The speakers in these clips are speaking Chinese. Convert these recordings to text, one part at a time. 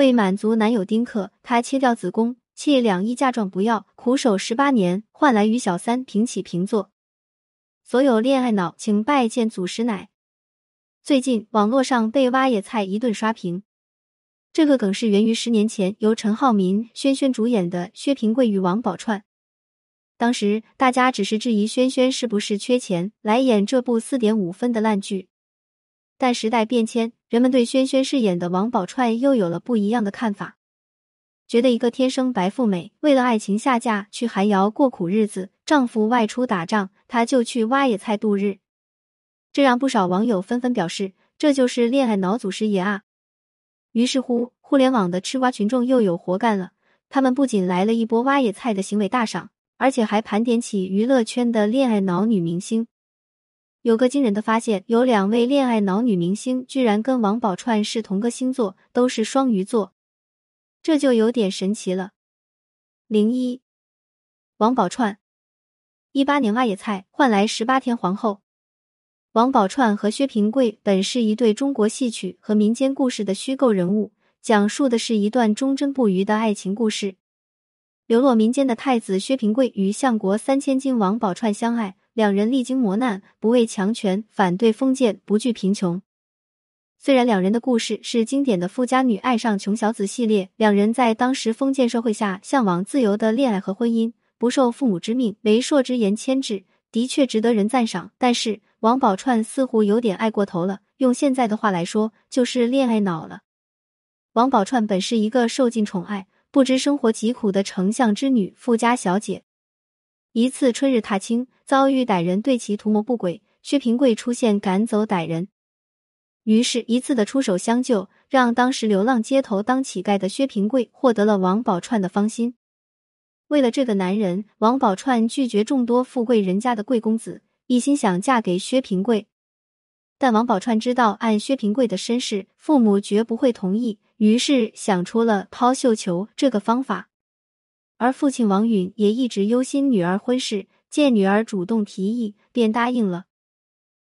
为满足男友丁克，她切掉子宫，弃两亿嫁妆不要，苦守十八年，换来与小三平起平坐。所有恋爱脑，请拜见祖师奶。最近网络上被挖野菜一顿刷屏，这个梗是源于十年前由陈浩民、轩轩主演的《薛平贵与王宝钏》。当时大家只是质疑轩轩是不是缺钱来演这部四点五分的烂剧，但时代变迁，人们对轩轩饰演的王宝钏又有了不一样的看法，觉得一个天生白富美，为了爱情下嫁去寒窑过苦日子，丈夫外出打仗，她就去挖野菜度日，这让不少网友纷纷表示这就是恋爱脑祖师爷啊！于是乎，互联网的吃瓜群众又有活干了，他们不仅来了一波挖野菜的行为大赏。而且还盘点起娱乐圈的恋爱脑女明星，有个惊人的发现，有两位恋爱脑女明星居然跟王宝钏是同个星座，都是双鱼座，这就有点神奇了。零一，王宝钏，一八年挖野菜换来十八天皇后。王宝钏和薛平贵本是一对中国戏曲和民间故事的虚构人物，讲述的是一段忠贞不渝的爱情故事。流落民间的太子薛平贵与相国三千金王宝钏相爱，两人历经磨难，不畏强权，反对封建，不惧贫穷。虽然两人的故事是经典的富家女爱上穷小子系列，两人在当时封建社会下向往自由的恋爱和婚姻，不受父母之命、媒妁之言牵制，的确值得人赞赏。但是王宝钏似乎有点爱过头了，用现在的话来说，就是恋爱脑了。王宝钏本是一个受尽宠爱。不知生活疾苦的丞相之女、富家小姐，一次春日踏青，遭遇歹人对其图谋不轨。薛平贵出现赶走歹人，于是，一次的出手相救，让当时流浪街头当乞丐的薛平贵获得了王宝钏的芳心。为了这个男人，王宝钏拒绝众多富贵人家的贵公子，一心想嫁给薛平贵。但王宝钏知道，按薛平贵的身世，父母绝不会同意，于是想出了抛绣球这个方法。而父亲王允也一直忧心女儿婚事，见女儿主动提议，便答应了。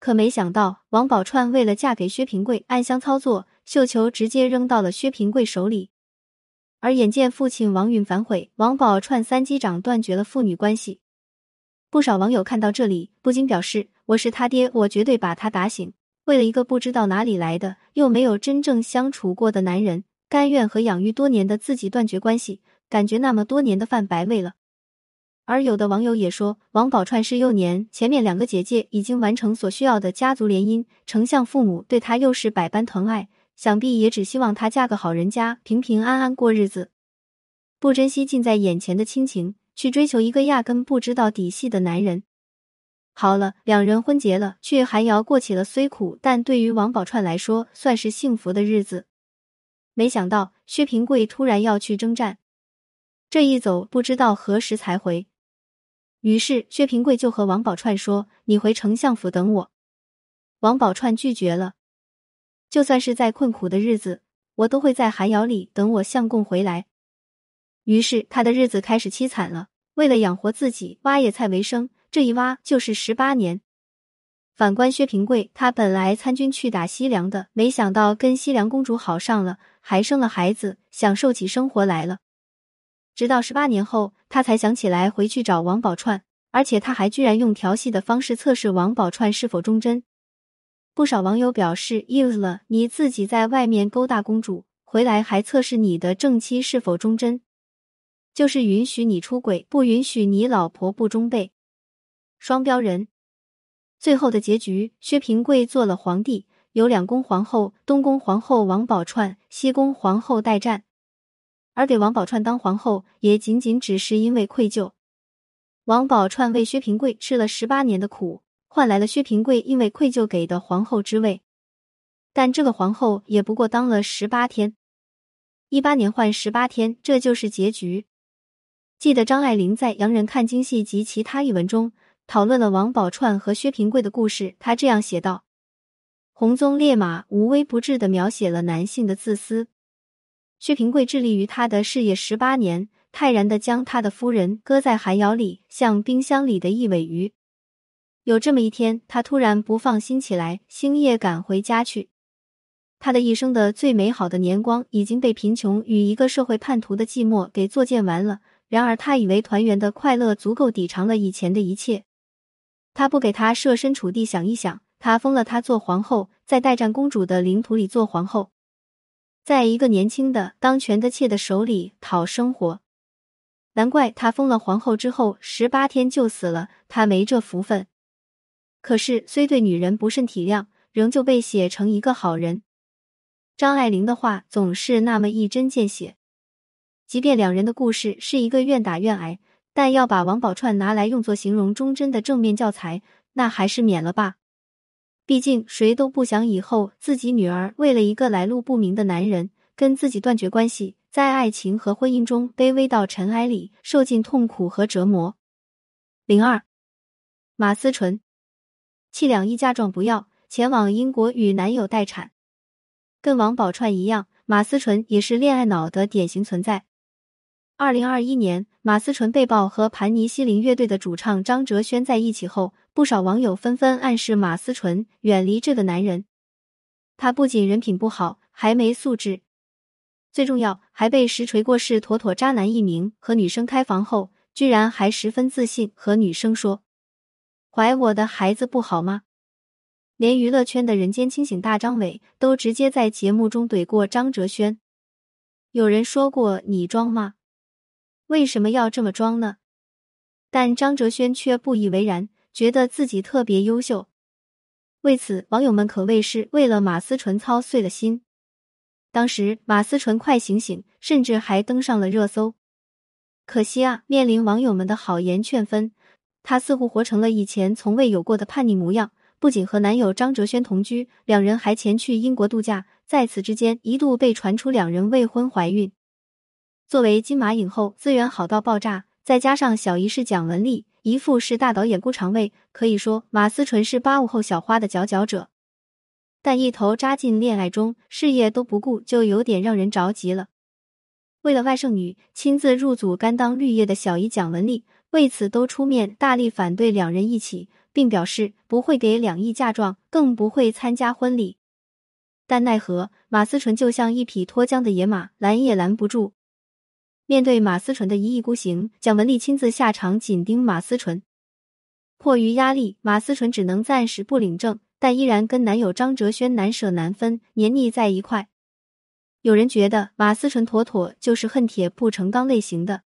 可没想到，王宝钏为了嫁给薛平贵，暗箱操作，绣球直接扔到了薛平贵手里。而眼见父亲王允反悔，王宝钏三击掌断绝了父女关系。不少网友看到这里，不禁表示。我是他爹，我绝对把他打醒。为了一个不知道哪里来的又没有真正相处过的男人，甘愿和养育多年的自己断绝关系，感觉那么多年的饭白喂了。而有的网友也说，王宝钏是幼年，前面两个姐姐已经完成所需要的家族联姻，丞相父母对她又是百般疼爱，想必也只希望她嫁个好人家，平平安安过日子，不珍惜近在眼前的亲情，去追求一个压根不知道底细的男人。好了，两人婚结了，去寒窑过起了虽苦但对于王宝钏来说算是幸福的日子。没想到薛平贵突然要去征战，这一走不知道何时才回。于是薛平贵就和王宝钏说：“你回丞相府等我。”王宝钏拒绝了，就算是在困苦的日子，我都会在寒窑里等我相公回来。于是他的日子开始凄惨了，为了养活自己，挖野菜为生。这一挖就是十八年。反观薛平贵，他本来参军去打西凉的，没想到跟西凉公主好上了，还生了孩子，享受起生活来了。直到十八年后，他才想起来回去找王宝钏，而且他还居然用调戏的方式测试王宝钏是否忠贞。不少网友表示：“，use 了，你自己在外面勾搭公主，回来还测试你的正妻是否忠贞，就是允许你出轨，不允许你老婆不忠备。”双标人，最后的结局，薛平贵做了皇帝，有两宫皇后，东宫皇后王宝钏，西宫皇后代战。而给王宝钏当皇后，也仅仅只是因为愧疚。王宝钏为薛平贵吃了十八年的苦，换来了薛平贵因为愧疚给的皇后之位。但这个皇后也不过当了十八天，一八年换十八天，这就是结局。记得张爱玲在《洋人看京戏》及其他译文中。讨论了王宝钏和薛平贵的故事，她这样写道：“红鬃烈马无微不至的描写了男性的自私。薛平贵致力于他的事业十八年，泰然的将他的夫人搁在寒窑里，像冰箱里的一尾鱼。有这么一天，他突然不放心起来，星夜赶回家去。他的一生的最美好的年光已经被贫穷与一个社会叛徒的寂寞给作践完了。然而，他以为团圆的快乐足够抵偿了以前的一切。他不给他设身处地想一想，他封了他做皇后，在代战公主的领土里做皇后，在一个年轻的当权的妾的手里讨生活。难怪他封了皇后之后十八天就死了，他没这福分。可是，虽对女人不甚体谅，仍旧被写成一个好人。张爱玲的话总是那么一针见血，即便两人的故事是一个愿打愿挨，但要把王宝钏拿来用作形容忠贞的正面教材，那还是免了吧。毕竟谁都不想以后自己女儿为了一个来路不明的男人跟自己断绝关系，在爱情和婚姻中卑微到尘埃里，受尽痛苦和折磨。零二，马思纯弃两亿嫁妆不要，前往英国与男友待产。跟王宝钏一样，马思纯也是恋爱脑的典型存在。二零二一年，马思纯被曝和盘尼西林乐队的主唱张哲轩在一起后，不少网友纷纷暗示马思纯远离这个男人。他不仅人品不好，还没素质，最重要还被实锤过是妥妥渣男一名。和女生开房后，居然还十分自信和女生说：“怀我的孩子不好吗？”连娱乐圈的人间清醒大张伟都直接在节目中怼过张哲轩。有人说过你装吗？为什么要这么装呢？但张哲轩却不以为然，觉得自己特别优秀。为此，网友们可谓是为了马思纯操碎了心。当时马思纯快醒醒，甚至还登上了热搜。可惜啊，面临网友们的好言劝分，她似乎活成了以前从未有过的叛逆模样。不仅和男友张哲轩同居，两人还前去英国度假。在此之间，一度被传出两人未婚怀孕。作为金马影后，资源好到爆炸，再加上小姨是蒋雯丽，姨父是大导演顾长卫，可以说马思纯是八五后小花的佼佼者。但一头扎进恋爱中，事业都不顾，就有点让人着急了。为了外甥女，亲自入组甘当绿叶的小姨蒋雯丽，为此都出面大力反对两人一起。并表示不会给两亿嫁妆，更不会参加婚礼。但奈何马思纯就像一匹脱缰的野马，拦也拦不住。面对马思纯的一意孤行，蒋雯丽亲自下场紧盯马思纯。迫于压力，马思纯只能暂时不领证，但依然跟男友张哲轩难舍难分，黏腻在一块。有人觉得马思纯妥妥就是恨铁不成钢类型的。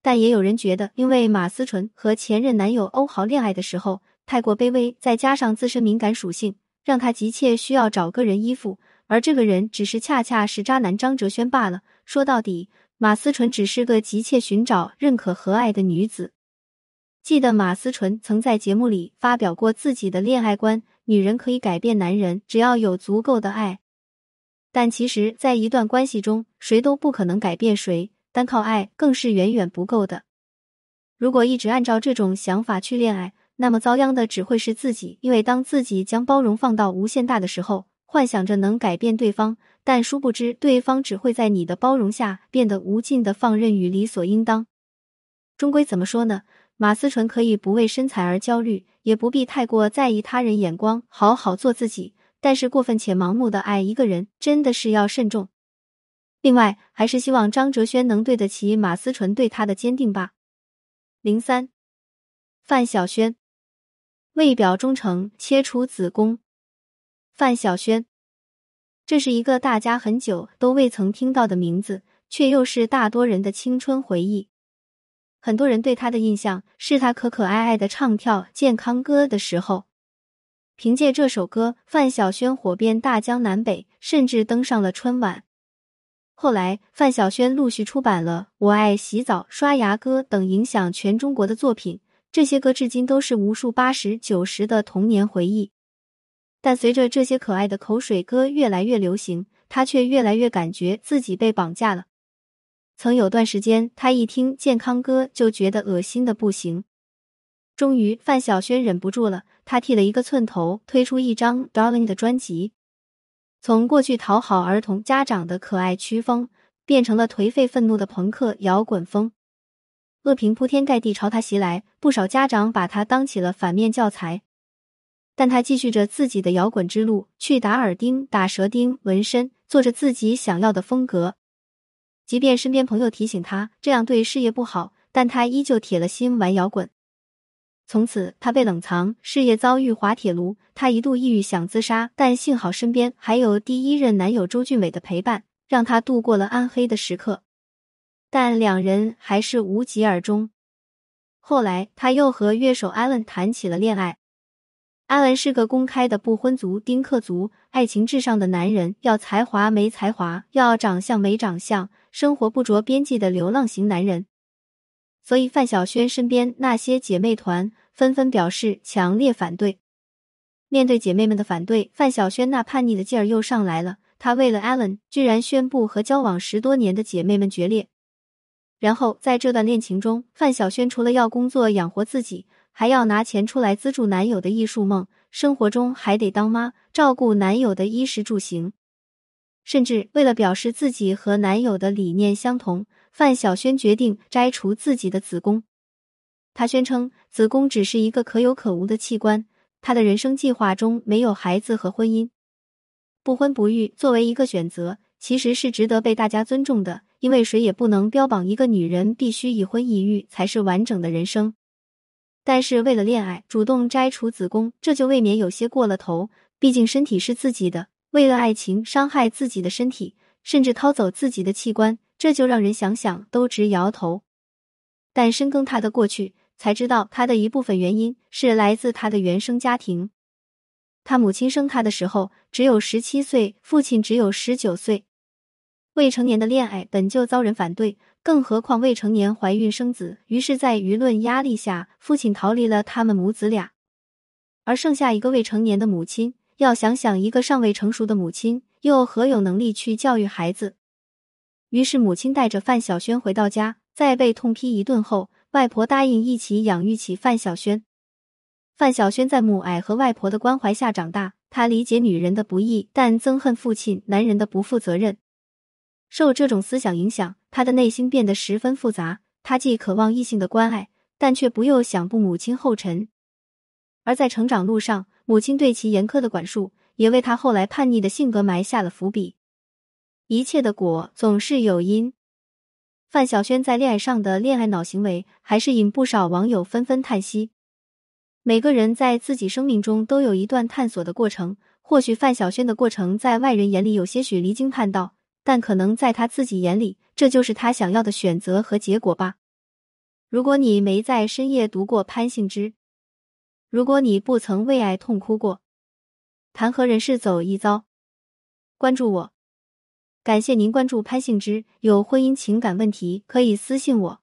但也有人觉得，因为马思纯和前任男友欧豪恋爱的时候太过卑微，再加上自身敏感属性，让他急切需要找个人依附，而这个人只是恰恰是渣男张哲轩罢了。说到底，马思纯只是个急切寻找认可和爱的女子。记得马思纯曾在节目里发表过自己的恋爱观：女人可以改变男人，只要有足够的爱。但其实，在一段关系中，谁都不可能改变谁。单靠爱更是远远不够的。如果一直按照这种想法去恋爱，那么遭殃的只会是自己。因为当自己将包容放到无限大的时候，幻想着能改变对方，但殊不知对方只会在你的包容下变得无尽的放任与理所应当。终归怎么说呢？马思纯可以不为身材而焦虑，也不必太过在意他人眼光，好好做自己。但是过分且盲目的爱一个人，真的是要慎重。另外，还是希望张哲轩能对得起马思纯对他的坚定吧。零三，范晓萱为表忠诚切除子宫。范晓萱，这是一个大家很久都未曾听到的名字，却又是大多人的青春回忆。很多人对他的印象是他可可爱爱的唱跳健康歌的时候，凭借这首歌，范晓萱火遍大江南北，甚至登上了春晚。后来，范晓萱陆续出版了《我爱洗澡》《刷牙歌》等影响全中国的作品，这些歌至今都是无数八十九十的童年回忆。但随着这些可爱的口水歌越来越流行，他却越来越感觉自己被绑架了。曾有段时间，他一听健康歌就觉得恶心的不行。终于，范晓萱忍不住了，他剃了一个寸头，推出一张《Darling》的专辑。从过去讨好儿童家长的可爱曲风，变成了颓废愤怒的朋克摇滚风，恶评铺天盖地朝他袭来，不少家长把他当起了反面教材。但他继续着自己的摇滚之路，去打耳钉、打舌钉、纹身，做着自己想要的风格。即便身边朋友提醒他这样对事业不好，但他依旧铁了心玩摇滚。从此，他被冷藏，事业遭遇滑铁卢，他一度抑郁想自杀，但幸好身边还有第一任男友周俊伟的陪伴，让他度过了暗黑的时刻。但两人还是无疾而终。后来，他又和乐手艾伦谈起了恋爱。艾文是个公开的不婚族、丁克族，爱情至上的男人，要才华没才华，要长相没长相，生活不着边际的流浪型男人。所以，范晓萱身边那些姐妹团纷纷表示强烈反对。面对姐妹们的反对，范晓萱那叛逆的劲儿又上来了。她为了艾伦，居然宣布和交往十多年的姐妹们决裂。然后，在这段恋情中，范晓萱除了要工作养活自己，还要拿钱出来资助男友的艺术梦，生活中还得当妈，照顾男友的衣食住行。甚至为了表示自己和男友的理念相同，范晓萱决定摘除自己的子宫。她宣称，子宫只是一个可有可无的器官，她的人生计划中没有孩子和婚姻。不婚不育作为一个选择，其实是值得被大家尊重的。因为谁也不能标榜一个女人必须已婚已育才是完整的人生，但是为了恋爱主动摘除子宫，这就未免有些过了头。毕竟身体是自己的，为了爱情伤害自己的身体，甚至掏走自己的器官，这就让人想想都直摇头。但深耕他的过去，才知道他的一部分原因是来自他的原生家庭。他母亲生他的时候只有十七岁，父亲只有十九岁。未成年的恋爱本就遭人反对，更何况未成年怀孕生子。于是，在舆论压力下，父亲逃离了他们母子俩，而剩下一个未成年的母亲。要想想，一个尚未成熟的母亲又何有能力去教育孩子？于是，母亲带着范晓萱回到家，在被痛批一顿后，外婆答应一起养育起范晓萱。范晓萱在母爱和外婆的关怀下长大，她理解女人的不易，但憎恨父亲男人的不负责任。受这种思想影响，他的内心变得十分复杂。他既渴望异性的关爱，但却不又想步母亲后尘。而在成长路上，母亲对其严苛的管束，也为他后来叛逆的性格埋下了伏笔。一切的果总是有因。范晓萱在恋爱上的恋爱脑行为，还是引不少网友纷纷叹息。每个人在自己生命中都有一段探索的过程，或许范晓萱的过程在外人眼里有些许离经叛道。但可能在他自己眼里，这就是他想要的选择和结果吧。如果你没在深夜读过潘幸之，如果你不曾为爱痛哭过，谈何人世走一遭？关注我，感谢您关注潘幸之。有婚姻情感问题可以私信我。